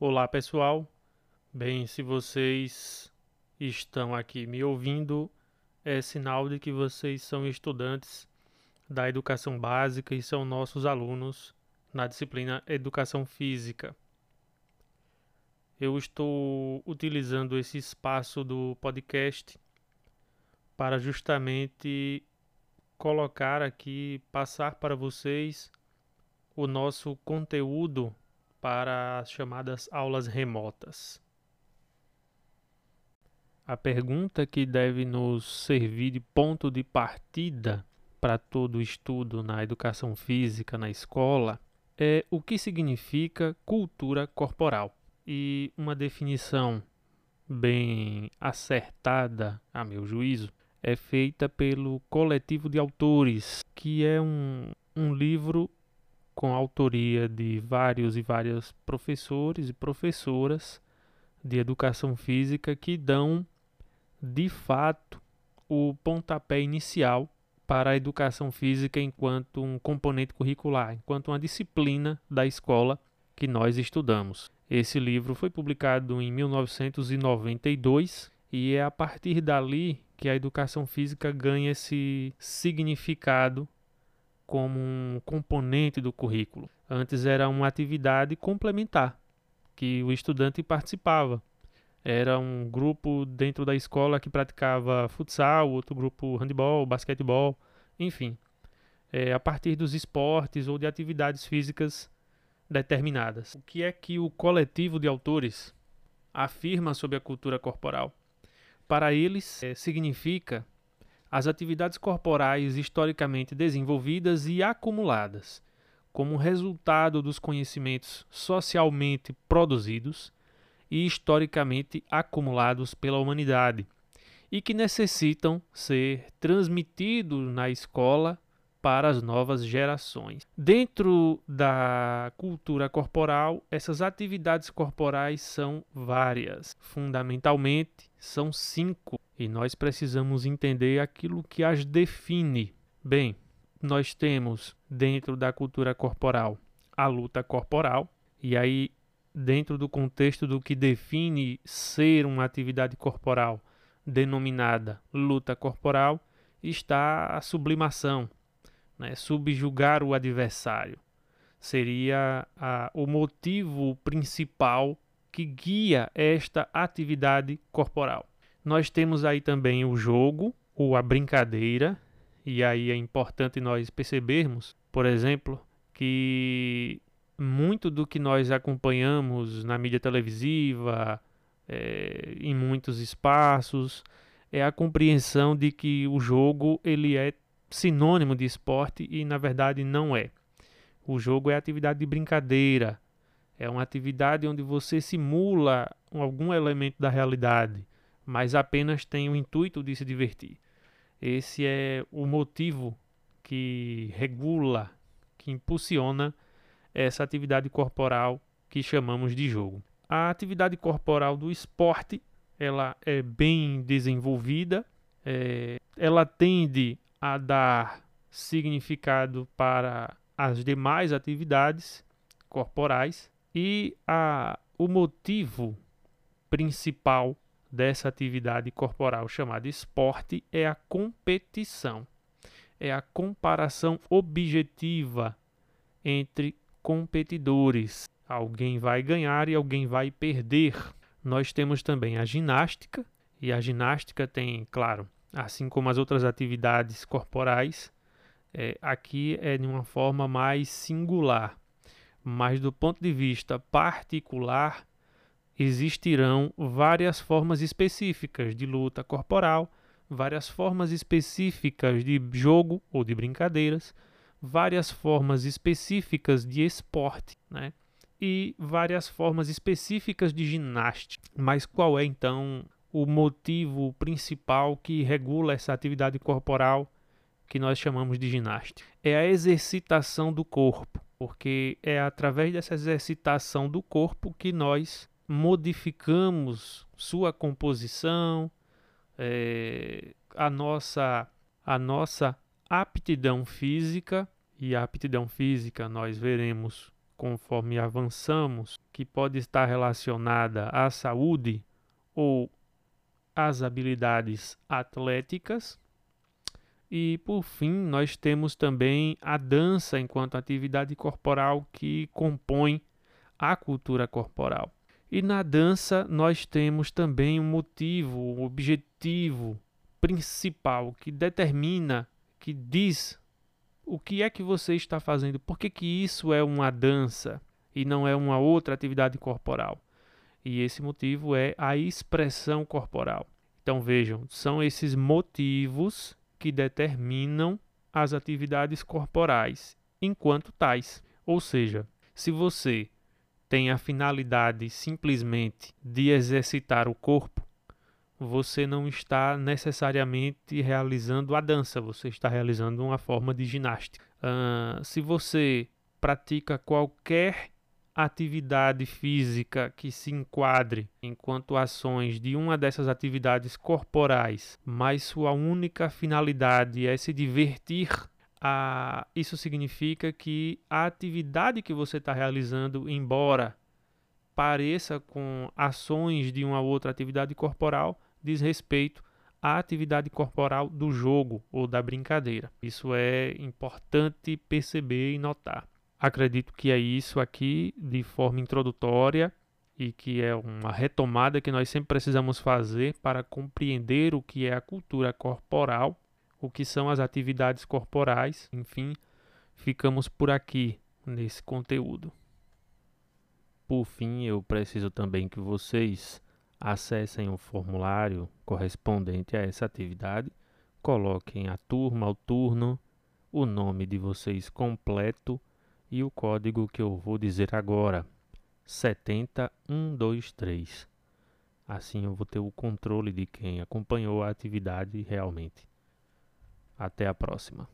Olá pessoal, bem, se vocês estão aqui me ouvindo, é sinal de que vocês são estudantes da educação básica e são nossos alunos na disciplina Educação Física. Eu estou utilizando esse espaço do podcast para justamente colocar aqui, passar para vocês o nosso conteúdo para as chamadas aulas remotas. A pergunta que deve nos servir de ponto de partida para todo o estudo na educação física na escola é o que significa cultura corporal. E uma definição bem acertada, a meu juízo, é feita pelo Coletivo de Autores, que é um, um livro com autoria de vários e várias professores e professoras de educação física que dão de fato o pontapé inicial para a educação física enquanto um componente curricular, enquanto uma disciplina da escola que nós estudamos. Esse livro foi publicado em 1992 e é a partir dali que a educação física ganha esse significado como um componente do currículo. Antes era uma atividade complementar que o estudante participava. Era um grupo dentro da escola que praticava futsal, outro grupo handebol, basquetebol, enfim. É, a partir dos esportes ou de atividades físicas determinadas. O que é que o coletivo de autores afirma sobre a cultura corporal? Para eles, é, significa as atividades corporais historicamente desenvolvidas e acumuladas, como resultado dos conhecimentos socialmente produzidos e historicamente acumulados pela humanidade, e que necessitam ser transmitidos na escola para as novas gerações. Dentro da cultura corporal, essas atividades corporais são várias. Fundamentalmente, são cinco e nós precisamos entender aquilo que as define. Bem, nós temos dentro da cultura corporal a luta corporal, e aí, dentro do contexto do que define ser uma atividade corporal denominada luta corporal, está a sublimação, né? subjugar o adversário. Seria a, o motivo principal que guia esta atividade corporal. Nós temos aí também o jogo ou a brincadeira, e aí é importante nós percebermos, por exemplo, que muito do que nós acompanhamos na mídia televisiva, é, em muitos espaços, é a compreensão de que o jogo ele é sinônimo de esporte e na verdade não é. O jogo é atividade de brincadeira, é uma atividade onde você simula algum elemento da realidade mas apenas tem o intuito de se divertir. Esse é o motivo que regula, que impulsiona essa atividade corporal que chamamos de jogo. A atividade corporal do esporte ela é bem desenvolvida, é, ela tende a dar significado para as demais atividades corporais e a, o motivo principal dessa atividade corporal chamada esporte é a competição, é a comparação objetiva entre competidores. Alguém vai ganhar e alguém vai perder. Nós temos também a ginástica, e a ginástica tem, claro, assim como as outras atividades corporais, é, aqui é de uma forma mais singular, mas do ponto de vista particular, existirão várias formas específicas de luta corporal, várias formas específicas de jogo ou de brincadeiras, várias formas específicas de esporte, né? E várias formas específicas de ginástica. Mas qual é então o motivo principal que regula essa atividade corporal que nós chamamos de ginástica? É a exercitação do corpo, porque é através dessa exercitação do corpo que nós modificamos sua composição, é, a, nossa, a nossa aptidão física, e a aptidão física nós veremos conforme avançamos, que pode estar relacionada à saúde ou às habilidades atléticas. E por fim, nós temos também a dança enquanto atividade corporal que compõe a cultura corporal. E na dança nós temos também um motivo, um objetivo principal que determina, que diz o que é que você está fazendo, por que, que isso é uma dança e não é uma outra atividade corporal. E esse motivo é a expressão corporal. Então vejam, são esses motivos que determinam as atividades corporais enquanto tais. Ou seja, se você tem a finalidade simplesmente de exercitar o corpo, você não está necessariamente realizando a dança, você está realizando uma forma de ginástica. Uh, se você pratica qualquer atividade física que se enquadre enquanto ações de uma dessas atividades corporais, mas sua única finalidade é se divertir a, isso significa que a atividade que você está realizando, embora pareça com ações de uma outra atividade corporal, diz respeito à atividade corporal do jogo ou da brincadeira. Isso é importante perceber e notar. Acredito que é isso aqui de forma introdutória e que é uma retomada que nós sempre precisamos fazer para compreender o que é a cultura corporal o que são as atividades corporais, enfim, ficamos por aqui nesse conteúdo. Por fim, eu preciso também que vocês acessem o formulário correspondente a essa atividade, coloquem a turma, o turno, o nome de vocês completo e o código que eu vou dizer agora, 70123. Assim eu vou ter o controle de quem acompanhou a atividade realmente. Até a próxima.